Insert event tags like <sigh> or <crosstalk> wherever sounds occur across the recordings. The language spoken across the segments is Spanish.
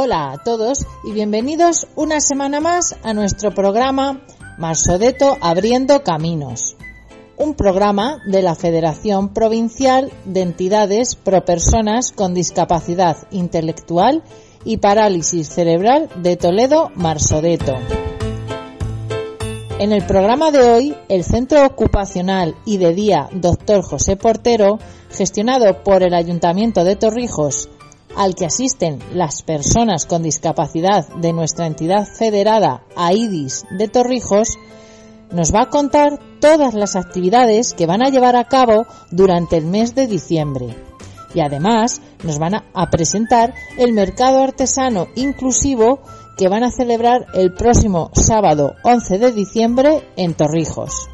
Hola a todos y bienvenidos una semana más a nuestro programa Marsodeto Abriendo Caminos, un programa de la Federación Provincial de Entidades Pro Personas con Discapacidad Intelectual y Parálisis Cerebral de Toledo, Marsodeto. En el programa de hoy, el Centro Ocupacional y de Día Dr. José Portero, gestionado por el Ayuntamiento de Torrijos, al que asisten las personas con discapacidad de nuestra entidad federada AIDIS de Torrijos, nos va a contar todas las actividades que van a llevar a cabo durante el mes de diciembre. Y además nos van a presentar el mercado artesano inclusivo que van a celebrar el próximo sábado 11 de diciembre en Torrijos.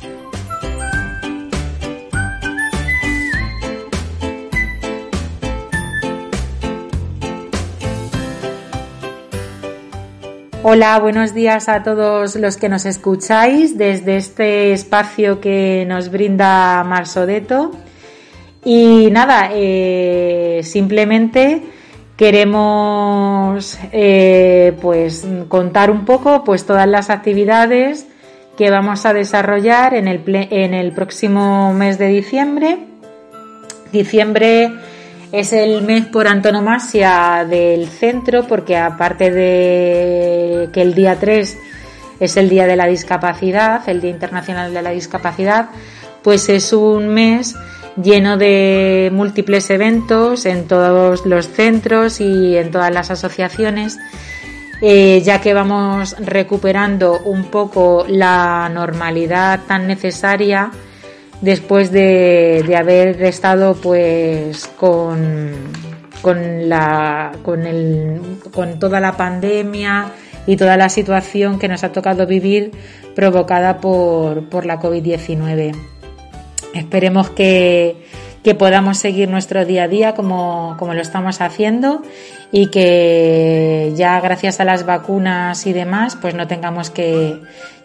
Hola, buenos días a todos los que nos escucháis desde este espacio que nos brinda Marsodeto. Y nada, eh, simplemente queremos eh, pues contar un poco pues todas las actividades que vamos a desarrollar en el, en el próximo mes de diciembre. Diciembre es el mes por antonomasia del centro porque aparte de que el día 3 es el Día de la Discapacidad, el Día Internacional de la Discapacidad, pues es un mes lleno de múltiples eventos en todos los centros y en todas las asociaciones, eh, ya que vamos recuperando un poco la normalidad tan necesaria después de, haber estado pues con, con, la, con, el, con toda la pandemia y toda la situación que nos ha tocado vivir provocada por, por la COVID-19. Esperemos que, que, podamos seguir nuestro día a día como, como, lo estamos haciendo y que ya gracias a las vacunas y demás pues no tengamos que,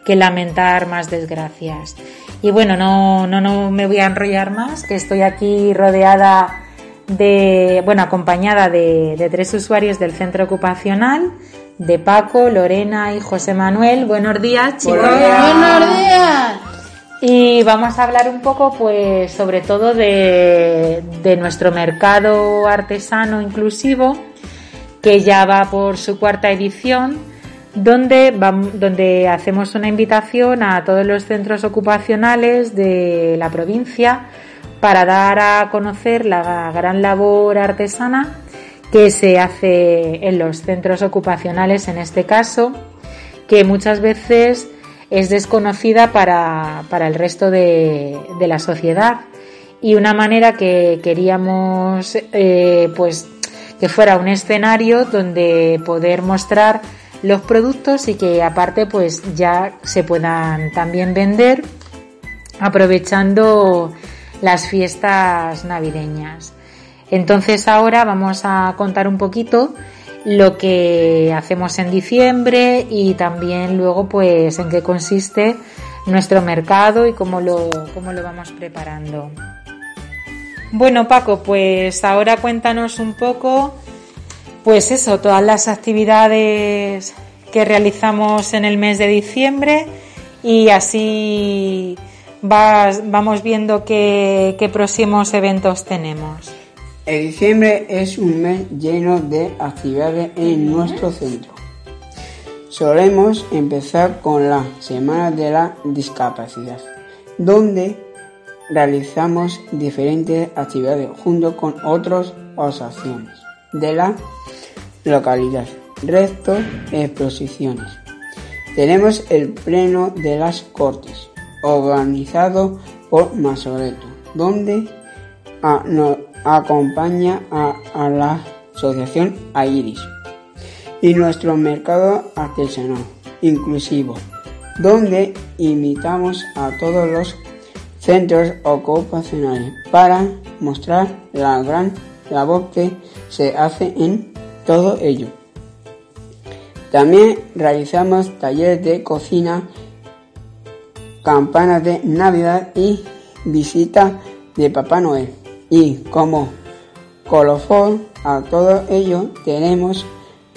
que lamentar más desgracias. Y bueno, no, no, no me voy a enrollar más, que estoy aquí rodeada de, bueno, acompañada de, tres usuarios del centro ocupacional, de Paco, Lorena y José Manuel. Buenos días, chicos. Buenos días. Y vamos a hablar un poco, pues, sobre todo de, de nuestro mercado artesano inclusivo, que ya va por su cuarta edición donde, donde hacemos una invitación a todos los centros ocupacionales de la provincia para dar a conocer la gran labor artesana que se hace en los centros ocupacionales en este caso, que muchas veces es desconocida para, el resto de, la sociedad. Y una manera que queríamos eh, pues que fuera un escenario donde poder mostrar los productos y que aparte pues ya se puedan también vender aprovechando las fiestas navideñas. Entonces ahora vamos a contar un poquito lo que hacemos en diciembre y también luego pues en qué consiste nuestro mercado y cómo lo, cómo lo vamos preparando. Bueno Paco, pues ahora cuéntanos un poco pues eso, todas las actividades que realizamos en el mes de diciembre y así vamos viendo qué, qué próximos eventos tenemos. El diciembre es un mes lleno de actividades en nuestro centro. Solemos empezar con la Semana de la Discapacidad, donde realizamos diferentes actividades junto con otras asociaciones de la localidad. Resto exposiciones. Tenemos el pleno de las Cortes, organizado por Masoreto, donde nos acompaña a, la asociación AIRIS y nuestro mercado artesanal inclusivo, donde invitamos a todos los centros ocupacionales para mostrar la gran labor que se hace en todo ello. También realizamos talleres de cocina, campanas de Navidad y visita de Papá Noel. Y como colofón a todo ello tenemos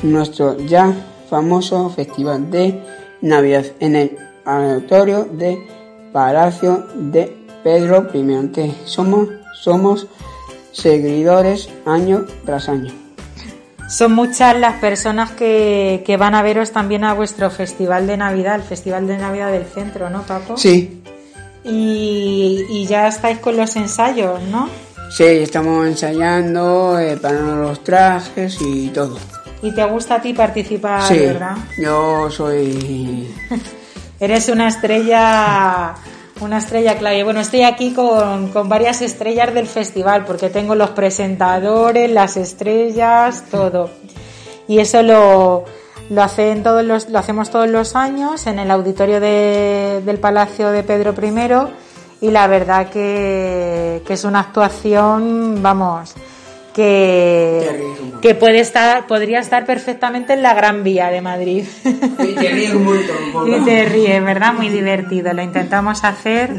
nuestro ya famoso festival de Navidad en el auditorio de Palacio de Pedro que somos, somos seguidores año tras año. Son muchas las personas que, que, van a veros también a vuestro festival de Navidad, el Festival de Navidad del Centro, ¿no, Paco? Sí. Y, y ya estáis con los ensayos, ¿no? Sí, estamos ensayando, eh, para los trajes y todo. ¿Y te gusta a ti participar, sí, verdad? Yo soy... <laughs> Eres una estrella una estrella clave. Bueno, estoy aquí con, con, varias estrellas del festival porque tengo los presentadores, las estrellas, todo. Y eso lo, lo, hacen todos los, lo hacemos todos los años en el auditorio de, del Palacio de Pedro I y la verdad que, que es una actuación, vamos, que, que puede estar, podría estar perfectamente en la Gran Vía de Madrid. Y te ríes mucho. <laughs> Y te ríes, ¿verdad? Muy divertido. Lo intentamos hacer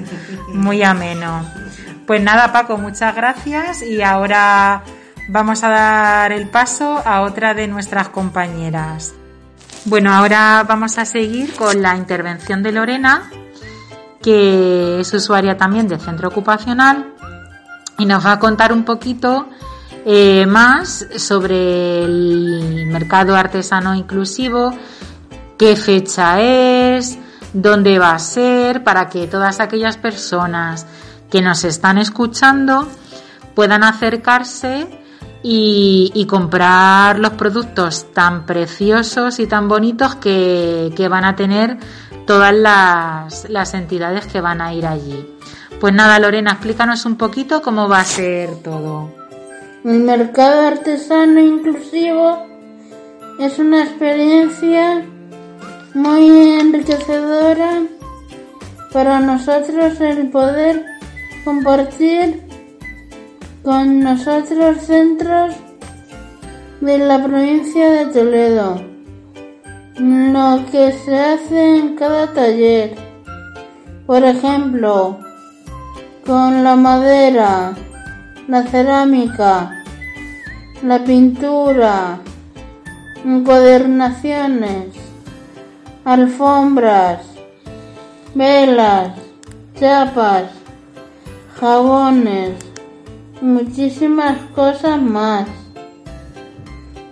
muy ameno. Pues nada, Paco, muchas gracias y ahora vamos a dar el paso a otra de nuestras compañeras. Bueno, ahora vamos a seguir con la intervención de Lorena, que es usuaria también del centro ocupacional y nos va a contar un poquito eh, más sobre el mercado artesano inclusivo, qué fecha es, dónde va a ser, para que todas aquellas personas que nos están escuchando puedan acercarse y, comprar los productos tan preciosos y tan bonitos que, van a tener todas las, las entidades que van a ir allí. Pues nada, Lorena, explícanos un poquito cómo va a ser todo. El mercado artesano inclusivo es una experiencia muy enriquecedora para nosotros el poder compartir con nosotros centros de la provincia de Toledo lo que se hace en cada taller. Por ejemplo, con la madera, la cerámica, la pintura, encuadernaciones, alfombras, velas, chapas, jabones, muchísimas cosas más.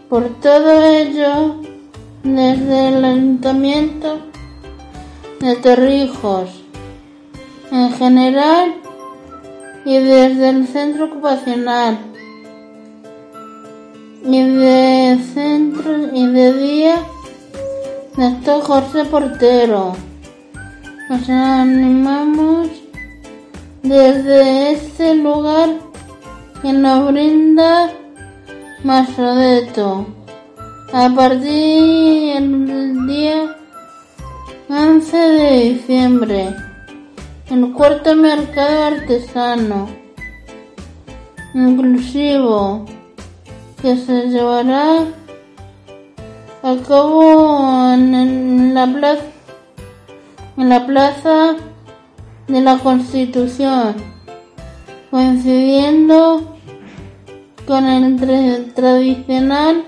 Por todo ello, desde el ayuntamiento de Torrijos, en general, y desde el centro ocupacional. Y de centro y de día doctor José Portero. Nos animamos desde este lugar que nos brinda Masodeto a partir del día 11 de diciembre el cuarto mercado artesano inclusivo que se llevará a cabo en, la plaza en la plaza de la Constitución coincidiendo con el tradicional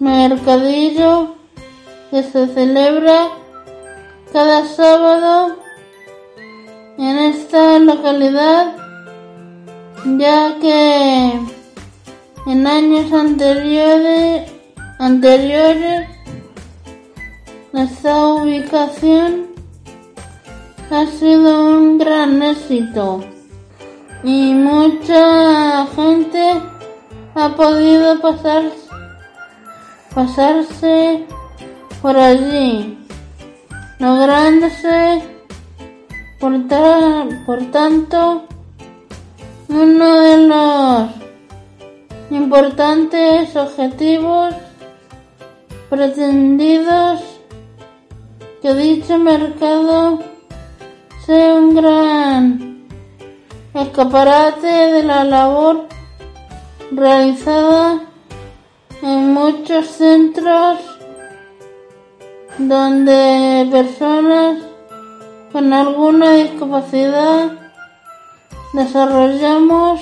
mercadillo que se celebra cada sábado en esta localidad, ya que en años anteriores, anteriores esta ubicación ha sido un gran éxito y mucha gente ha podido pasar, pasarse por allí, lográndose Por, por tanto, uno de los importantes objetivos pretendidos que dicho mercado sea un gran escaparate de la labor realizada en muchos centros donde personas con alguna discapacidad desarrollamos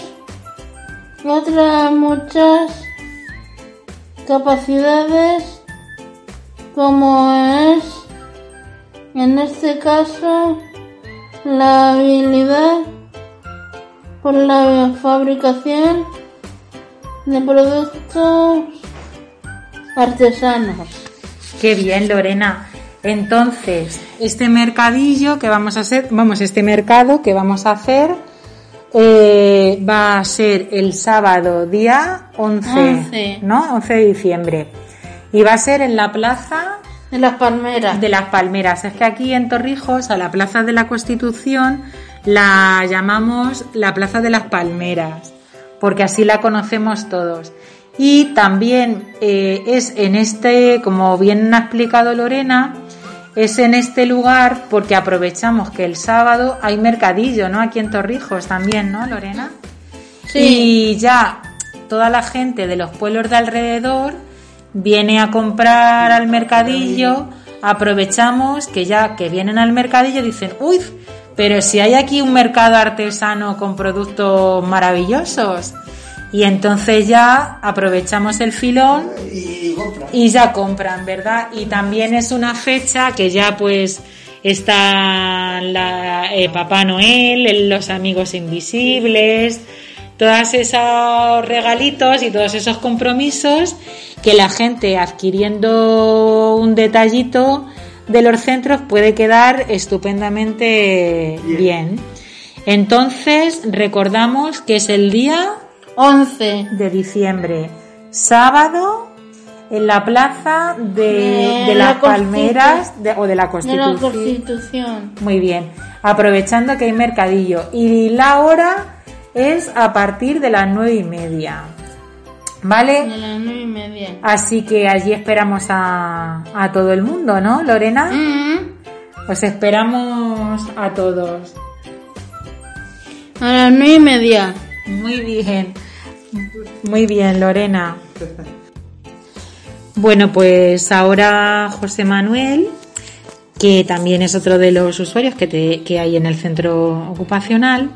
otras muchas capacidades como es en este caso la habilidad por la fabricación de productos artesanos. Qué bien, Lorena. Entonces, este mercadillo que vamos a hacer, vamos, este mercado que vamos a hacer eh, va a ser el sábado día 11, 11. ¿no? 11 de diciembre. Y va a ser en la plaza De las palmeras. de las Palmeras. Es que aquí en Torrijos, a la Plaza de la Constitución, la llamamos la Plaza de las Palmeras, porque así la conocemos todos. Y también eh, es en este, como bien ha explicado Lorena, es en este lugar porque aprovechamos que el sábado hay mercadillo, ¿no? Aquí en Torrijos también, ¿no, Lorena? Sí. Y ya toda la gente de los pueblos de alrededor viene a comprar al mercadillo, aprovechamos que ya que vienen al mercadillo dicen, uy, pero si hay aquí un mercado artesano con productos maravillosos. Y entonces ya aprovechamos el filón y ya compran, ¿verdad? Y también es una fecha que ya pues está la, eh, Papá Noel, el- los amigos invisibles, todos esos regalitos y todos esos compromisos que la gente adquiriendo un detallito de los centros puede quedar estupendamente bien. Entonces recordamos que es el día 11. de diciembre, sábado, en la plaza de, De de la las Palmeras de- o de la De la Constitución. Muy bien, aprovechando que hay mercadillo. Y la hora es a partir de las nueve y media. De ¿Vale? las nueve y media. Así que allí esperamos a, a todo el mundo, ¿no, Lorena? Mm. Os esperamos a todos. A las nueve y media. Muy bien, muy bien, Lorena. Bueno, pues ahora José Manuel, que también es otro de los usuarios que, hay en el centro ocupacional,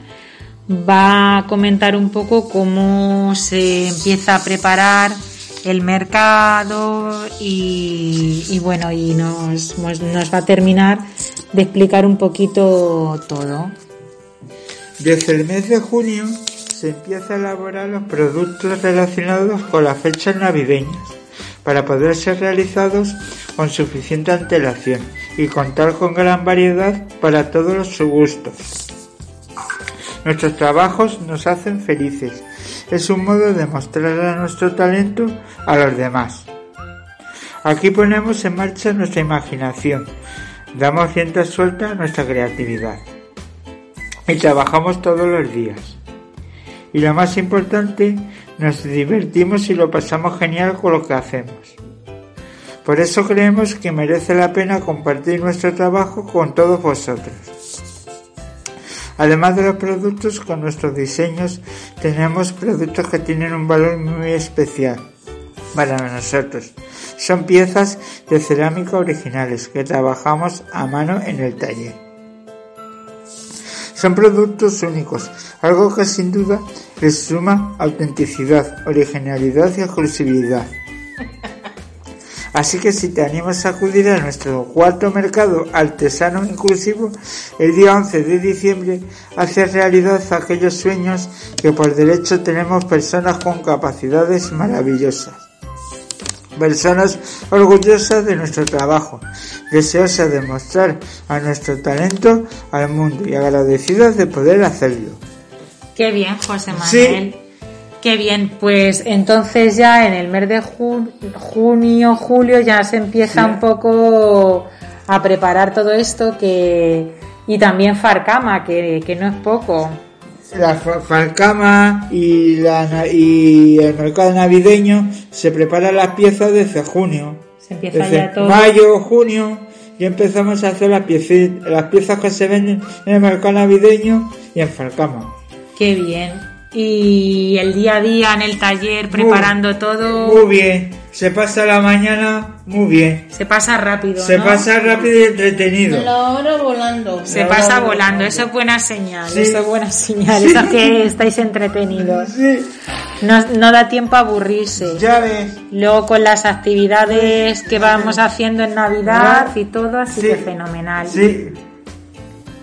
va a comentar un poco cómo se empieza a preparar el mercado y, y bueno, y nos, nos nos va a terminar de explicar un poquito todo. Desde el mes de junio se empieza a elaborar los productos relacionados con las fechas navideñas para poder ser realizados con suficiente antelación y contar con gran variedad para todos los gustos. Nuestros trabajos nos hacen felices. Es un modo de mostrar nuestro talento a los demás. Aquí ponemos en marcha nuestra imaginación, damos rienda suelta a nuestra creatividad y trabajamos todos los días. Y lo más importante, nos divertimos y lo pasamos genial con lo que hacemos. Por eso creemos que merece la pena compartir nuestro trabajo con todos vosotros. Además de los productos, con nuestros diseños tenemos productos que tienen un valor muy especial para nosotros. Son piezas de cerámica originales que trabajamos a mano en el taller. Son productos únicos, algo que sin duda les suma autenticidad, originalidad y exclusividad. <laughs> Así que si te animas a acudir a nuestro cuarto mercado artesano inclusivo, el día 11 de diciembre, haces realidad aquellos sueños que por derecho tenemos personas con capacidades maravillosas. Personas orgullosas de nuestro trabajo, deseosas de mostrar a nuestro talento al mundo y agradecidas de poder hacerlo. Qué bien, José Manuel. Sí. Qué bien, pues entonces ya en el mes de ju- junio, julio ya se empieza Sí. un poco a preparar todo esto que, Y también Farcama, que, que no es poco. La fa- Farcama y, la, y el mercado navideño se preparan las piezas desde junio. Se empieza Desde ya todo. mayo, junio, ya empezamos a hacer las piezas, las piezas que se venden en el mercado navideño y en Farcama. Qué bien. Y el día a día en el taller preparando todo. Muy bien, se pasa la mañana muy bien. Se pasa rápido. Se ¿no? pasa rápido y entretenido. La hora volando. Se pasa volando, eso es buena señal, Sí. eso es buena señal, eso es que <laughs> estáis entretenidos. Sí, No, no da tiempo a aburrirse. ya ves. Luego con las actividades que vamos haciendo en Navidad y todo, así Sí. que fenomenal. Sí,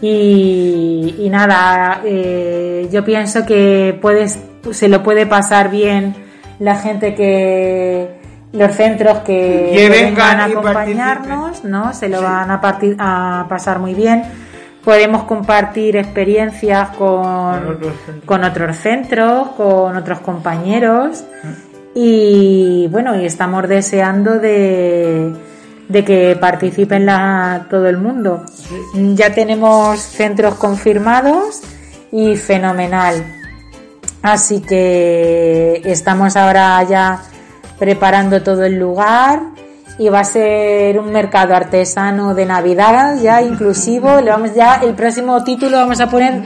Y, y nada, eh, yo pienso que puedes, se lo puede pasar bien la gente que los centros que, Que vengan a acompañarnos, ¿no? Se lo van a, partir, a pasar muy bien. Podemos compartir experiencias con, Con otros centros. con otros centros, con otros compañeros. Y bueno, y estamos deseando de, de que participen la, todo el mundo. Ya tenemos centros confirmados y fenomenal. Así que estamos ahora ya preparando todo el lugar y va a ser un mercado artesano de Navidad ya inclusivo. Le vamos ya el próximo título vamos a poner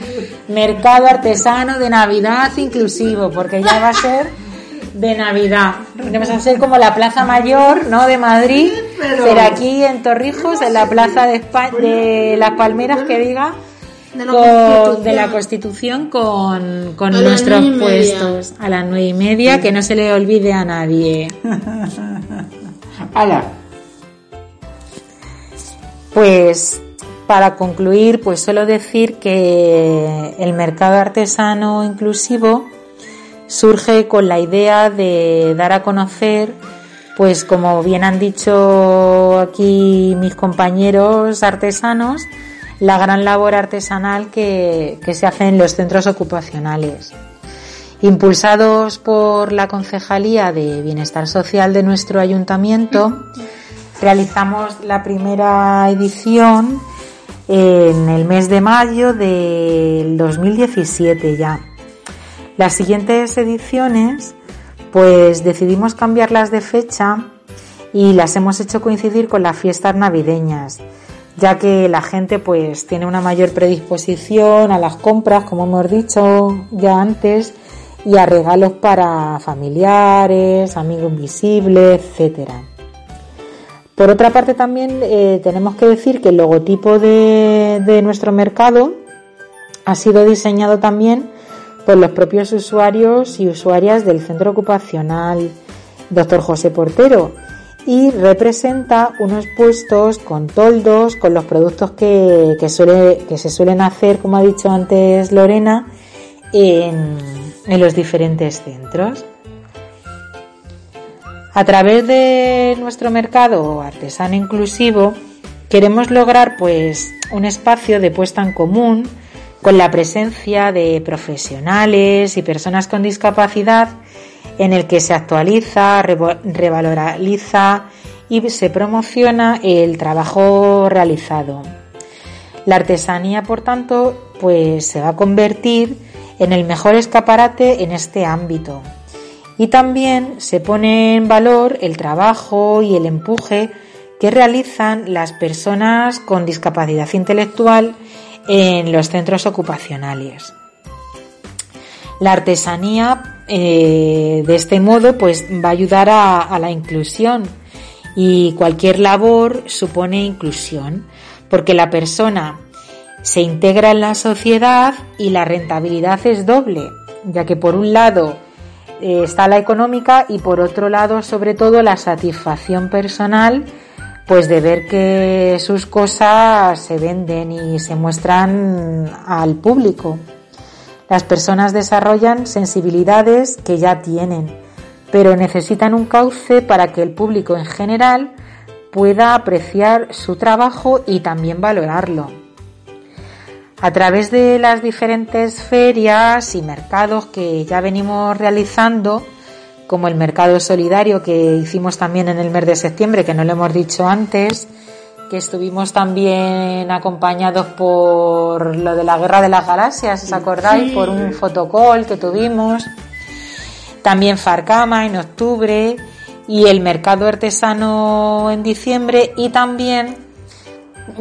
mercado artesano de Navidad inclusivo porque ya va a ser de Navidad. Vamos a ser como la Plaza Mayor, ¿no? De Madrid, pero, aquí en Torrijos, en la Plaza de, Espa- de las Palmeras que diga De la con- Constitución. de la Constitución con, con nuestros puestos a las nueve y media, que no se le olvide a nadie. <laughs> ala. Pues para concluir, pues solo decir que el mercado artesano inclusivo surge con la idea de dar a conocer, pues como bien han dicho aquí mis compañeros artesanos, la gran labor artesanal que, que se hace en los centros ocupacionales. Impulsados por la Concejalía de Bienestar Social de nuestro ayuntamiento, realizamos la primera edición en el mes de mayo del 2017 ya. Las siguientes ediciones, pues decidimos cambiarlas de fecha y las hemos hecho coincidir con las fiestas navideñas, ya que la gente pues tiene una mayor predisposición a las compras, como hemos dicho ya antes, y a regalos para familiares, amigos visibles, etcétera. Por otra parte también eh, tenemos que decir que el logotipo de, de nuestro mercado ha sido diseñado también por los propios usuarios y usuarias del centro ocupacional Dr. José Portero y representa unos puestos con toldos, con los productos que, que, suele, que se suelen hacer, como ha dicho antes Lorena, en, en los diferentes centros. A través de nuestro mercado artesano inclusivo queremos lograr pues un espacio de puesta en común con la presencia de profesionales y personas con discapacidad en el que se actualiza, revaloriza y se promociona el trabajo realizado. La artesanía, por tanto, pues se va a convertir en el mejor escaparate en este ámbito. Y también se pone en valor el trabajo y el empuje que realizan las personas con discapacidad intelectual en los centros ocupacionales. La artesanía, eh, de este modo, pues va a ayudar a, la inclusión y cualquier labor supone inclusión, porque la persona se integra en la sociedad y la rentabilidad es doble, ya que por un lado eh, está la económica y por otro lado, sobre todo, la satisfacción personal, pues de ver que sus cosas se venden y se muestran al público. Las personas desarrollan sensibilidades que ya tienen, pero necesitan un cauce para que el público en general pueda apreciar su trabajo y también valorarlo. A través de las diferentes ferias y mercados que ya venimos realizando, como el mercado solidario que hicimos también en el mes de septiembre, que no lo hemos dicho antes, que estuvimos también acompañados por lo de la Guerra de las Galaxias, ¿os acordáis? Por un fotocall que tuvimos. También Farcama en octubre y el mercado artesano en diciembre y también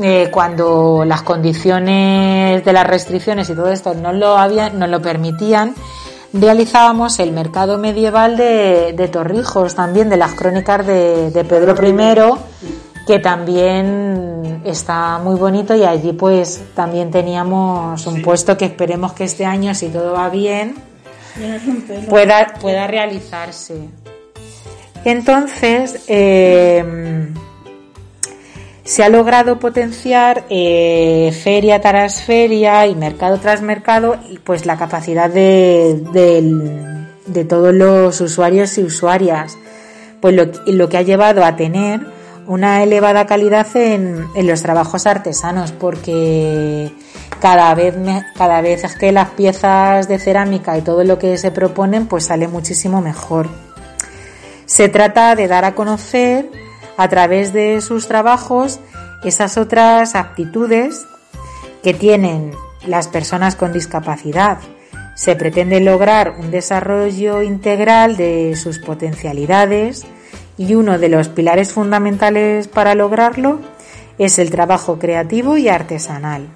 eh, cuando las condiciones de las restricciones y todo esto no lo habían, no lo permitían, realizábamos el mercado medieval de, Torrijos, también de las crónicas de, Pedro I, que también está muy bonito y allí pues también teníamos un puesto que esperemos que este año, si todo va bien, pueda, pueda realizarse. Entonces, eh, se ha logrado potenciar eh, feria tras feria y mercado tras mercado, pues la capacidad de, de, todos los usuarios y usuarias, pues lo, que ha llevado a tener una elevada calidad en, en los trabajos artesanos, porque cada vez, cada vez que las piezas de cerámica y todo lo que se proponen, pues sale muchísimo mejor. Se trata de dar a conocer a través de sus trabajos esas otras aptitudes que tienen las personas con discapacidad. Se pretende lograr un desarrollo integral de sus potencialidades y uno de los pilares fundamentales para lograrlo es el trabajo creativo y artesanal.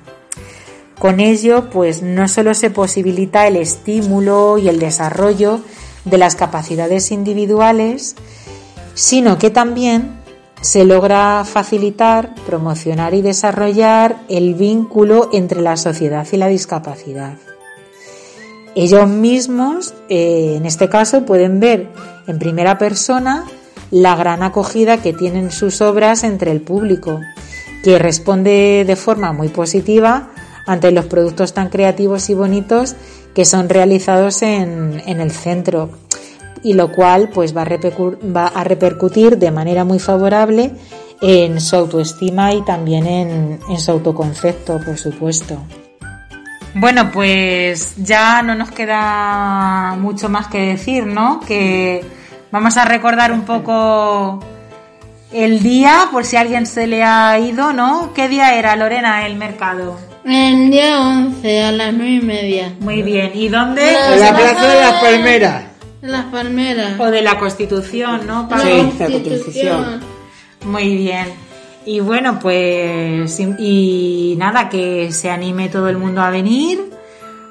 Con ello, pues no solo se posibilita el estímulo y el desarrollo de las capacidades individuales, sino que también se logra facilitar, promocionar y desarrollar el vínculo entre la sociedad y la discapacidad. Ellos mismos, eh, en este caso, pueden ver en primera persona la gran acogida que tienen sus obras entre el público, que responde de forma muy positiva ante los productos tan creativos y bonitos que son realizados en, en el centro y lo cual pues va a, repercutir de manera muy favorable en su autoestima y también en, en su autoconcepto, por supuesto. Bueno, pues ya no nos queda mucho más que decir, ¿no? Que vamos a recordar un poco el día, por si a alguien se le ha ido, ¿no? ¿Qué día era, Lorena, el mercado? El día 11, a las nueve y media. Muy bien. ¿Y dónde? En la Plaza de las Palmeras. Las palmeras. O de la Constitución, ¿no? Sí, la Constitución. Muy bien. Y bueno, pues y, nada, que se anime todo el mundo a venir,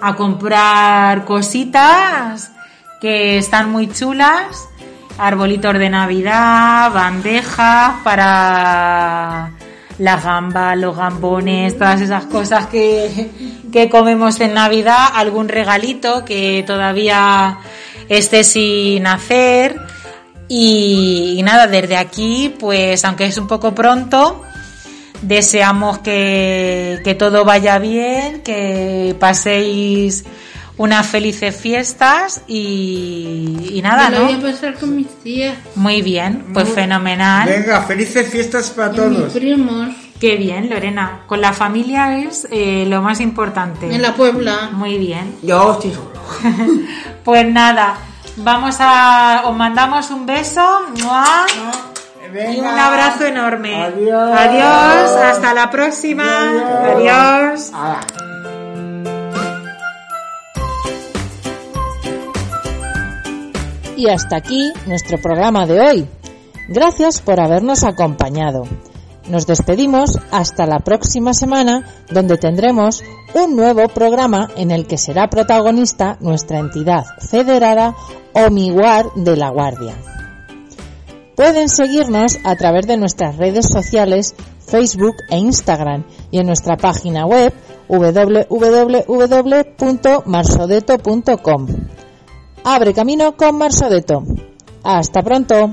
a comprar cositas que están muy chulas, arbolitos de Navidad, bandejas para la gamba, los gambones, todas esas cosas que, que comemos en Navidad, algún regalito que todavía esté sin hacer. Y, nada, desde aquí, pues aunque es un poco pronto, deseamos que, que todo vaya bien, que paséis unas felices fiestas y, y nada, Me ¿no? voy a pasar con mis tías Muy bien, pues fenomenal. Venga, felices fiestas para y mis todos. primos Qué bien, Lorena. Con la familia es eh, lo más importante. en la Puebla. Muy bien. Yo estoy solo. <laughs> Pues nada, vamos a. Os mandamos un beso. ¡mua! Y un abrazo enorme. Adiós. Adiós, hasta la próxima. Adiós. Ahora. Y hasta aquí nuestro programa de hoy. Gracias por habernos acompañado. Nos despedimos hasta la próxima semana donde tendremos un nuevo programa en el que será protagonista nuestra entidad federada Omiguar de la Guardia. Pueden seguirnos a través de nuestras redes sociales Facebook e Instagram y en nuestra página web www.marsodeto.com. Abre camino con Marsodeto. Hasta pronto.